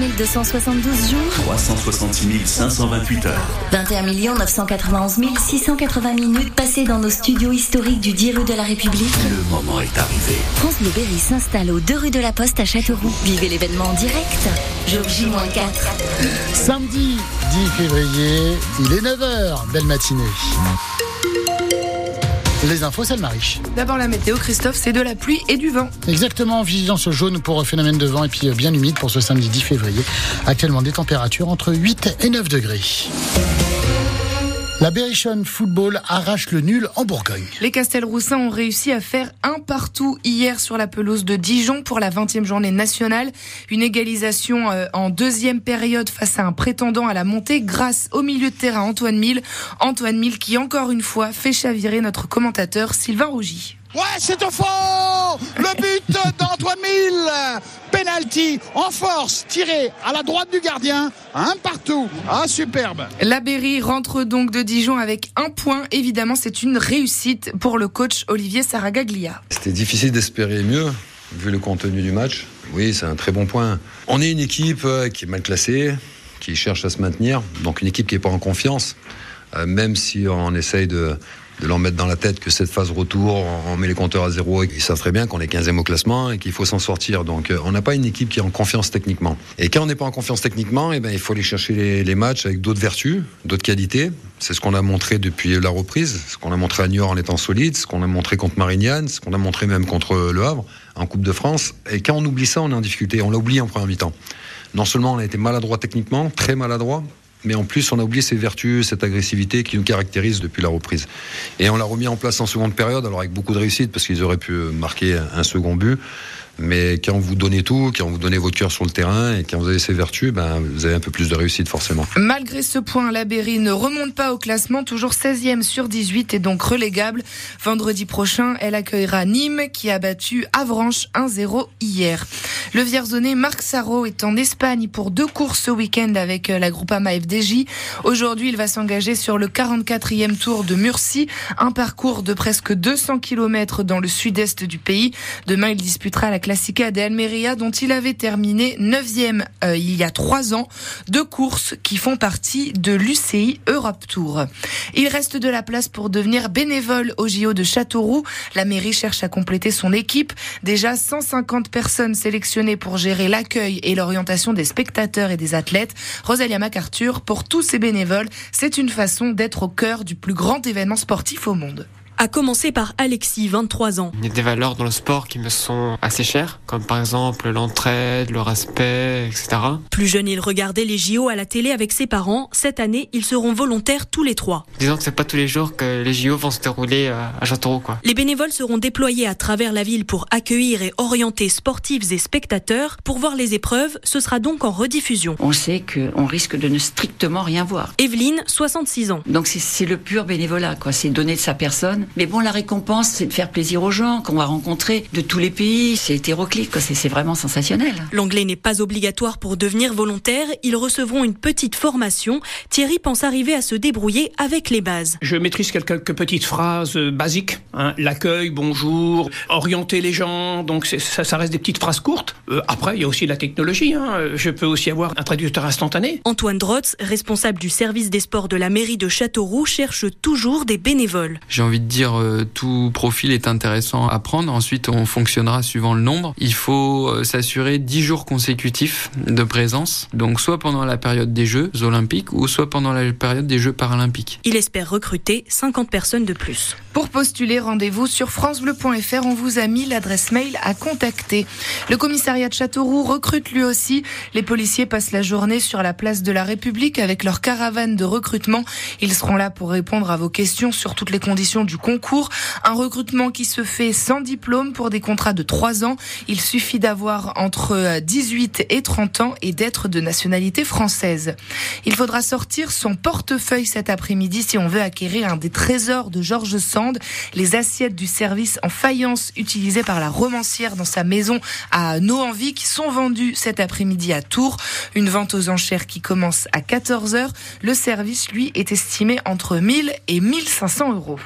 1272 jours, 366 528 heures. 21 991 680 minutes passées dans nos studios historiques du 10 rue de la République. Le moment est arrivé. France Bleu Berry s'installe aux 2 rue de la Poste à Châteauroux. Vivez l'événement en direct. Jour J-4. Samedi 10 février, il est 9h. Belle matinée. Les infos, c'est le Mariche. D'abord la météo, Christophe, c'est de la pluie et du vent. Exactement, vigilance jaune pour phénomène de vent et puis bien humide pour ce samedi 10 février. Actuellement des températures entre 8 et 9 degrés. La Berrichonne Football arrache le nul en Bourgogne. Les Castelroussins ont réussi à faire un partout hier sur la pelouse de Dijon pour la 20e journée nationale. Une égalisation euh, en deuxième période face à un prétendant à la montée grâce au milieu de terrain Antoine Mille. Antoine Mille qui encore une fois fait chavirer notre commentateur Sylvain Rougy. Ouais, c'est au fond Le but d'Antoine Mille Penalty en force, tiré à la droite du gardien, un partout. Ah, superbe La Berry rentre donc de Dijon avec un point. Évidemment, c'est une réussite pour le coach Olivier Saragaglia. C'était difficile d'espérer mieux vu le contenu du match. Oui, c'est un très bon point. On est une équipe euh, qui est mal classée, qui cherche à se maintenir, donc une équipe qui n'est pas en confiance, euh, même si on essaye de de leur mettre dans la tête que cette phase retour, on met les compteurs à zéro et qu'ils savent très bien qu'on est 15e au classement et qu'il faut s'en sortir. Donc euh, on n'a pas une équipe qui est en confiance techniquement. Et quand on n'est pas en confiance techniquement, eh ben, il faut aller chercher les, matchs avec d'autres vertus, d'autres qualités. C'est ce qu'on a montré depuis la reprise, ce qu'on a montré à Niort en étant solide, ce qu'on a montré contre Marignane, ce qu'on a montré même contre Le Havre en Coupe de France. Et quand on oublie ça, on est en difficulté. On l'a oublié en première mi-temps. Non seulement on a été maladroit techniquement, très maladroit, mais en plus on a oublié ces vertus, cette agressivité qui nous caractérise depuis la reprise. Et on l'a remis en place en seconde période, alors avec beaucoup de réussite, parce qu'ils auraient pu marquer un second but. Mais quand vous donnez tout, quand vous donnez votre cœur sur le terrain et quand vous avez ces vertus, ben, vous avez un peu plus de réussite forcément. Malgré ce point, la Berry ne remonte pas au classement, toujours 16e sur 18 et donc relégable. Vendredi prochain, elle accueillera Nîmes qui a battu Avranches 1-0 hier. Le Vierzonais Marc Sarro est en Espagne pour deux courses ce week-end avec la Groupama FDJ. Aujourd'hui, il va s'engager sur le 44e tour de Murcie, un parcours de presque 200 km dans le sud-est du pays. Demain, il disputera la Classica de Almeria dont il avait terminé 9e euh, il y a trois ans. Deux courses qui font partie de l'UCI Europe Tour. Il reste de la place pour devenir bénévole au JO de Châteauroux. La mairie cherche à compléter son équipe. Déjà 150 personnes sélectionnées pour gérer l'accueil et l'orientation des spectateurs et des athlètes. Rosalia MacArthur, pour tous ces bénévoles, c'est une façon d'être au cœur du plus grand événement sportif au monde. A commencer par Alexis, 23 ans. Il y a des valeurs dans le sport qui me sont assez chères, comme par exemple l'entraide, le respect, etc. Plus jeune, il regardait les JO à la télé avec ses parents. Cette année, ils seront volontaires tous les trois. Disons que c'est pas tous les jours que les JO vont se dérouler euh, à Châteauroux, quoi. Les bénévoles seront déployés à travers la ville pour accueillir et orienter sportifs et spectateurs. Pour voir les épreuves, ce sera donc en rediffusion. On sait qu'on risque de ne strictement rien voir. Evelyne, 66 ans. Donc c'est le pur bénévolat, quoi. C'est donner de sa personne mais bon, la récompense, c'est de faire plaisir aux gens qu'on va rencontrer de tous les pays. C'est hétéroclite, c'est vraiment sensationnel. L'anglais n'est pas obligatoire pour devenir volontaire. Ils recevront une petite formation. Thierry pense arriver à se débrouiller avec les bases. Je maîtrise quelques petites phrases euh, basiques. Hein. L'accueil, bonjour, orienter les gens. Donc ça, ça, reste des petites phrases courtes. Euh, après, il y a aussi la technologie. Hein. Je peux aussi avoir un traducteur instantané. Antoine Drotz, responsable du service des sports de la mairie de Châteauroux, cherche toujours des bénévoles. J'ai envie de dire euh, tout profil est intéressant à prendre. Ensuite, on fonctionnera suivant le nombre. Il faut euh, s'assurer 10 jours consécutifs de présence, donc soit pendant la période des Jeux olympiques ou soit pendant la période des Jeux paralympiques. Il espère recruter 50 personnes de plus. Pour postuler, rendez-vous sur francebleu.fr. On vous a mis l'adresse mail à contacter. Le commissariat de Châteauroux recrute lui aussi. Les policiers passent la journée sur la place de la République avec leur caravane de recrutement. Ils seront là pour répondre à vos questions sur toutes les conditions du concours. Un recrutement qui se fait sans diplôme pour des contrats de 3 ans. Il suffit d'avoir entre 18 et 30 ans et d'être de nationalité française. Il faudra sortir son portefeuille cet après-midi si on veut acquérir un des trésors de Georges Sand, les assiettes du service en faïence utilisées par la romancière dans sa maison à Noenvie qui sont vendues cet après-midi à Tours. Une vente aux enchères qui commence à 14h. Le service, lui, est estimé entre 1000 et 1500 euros.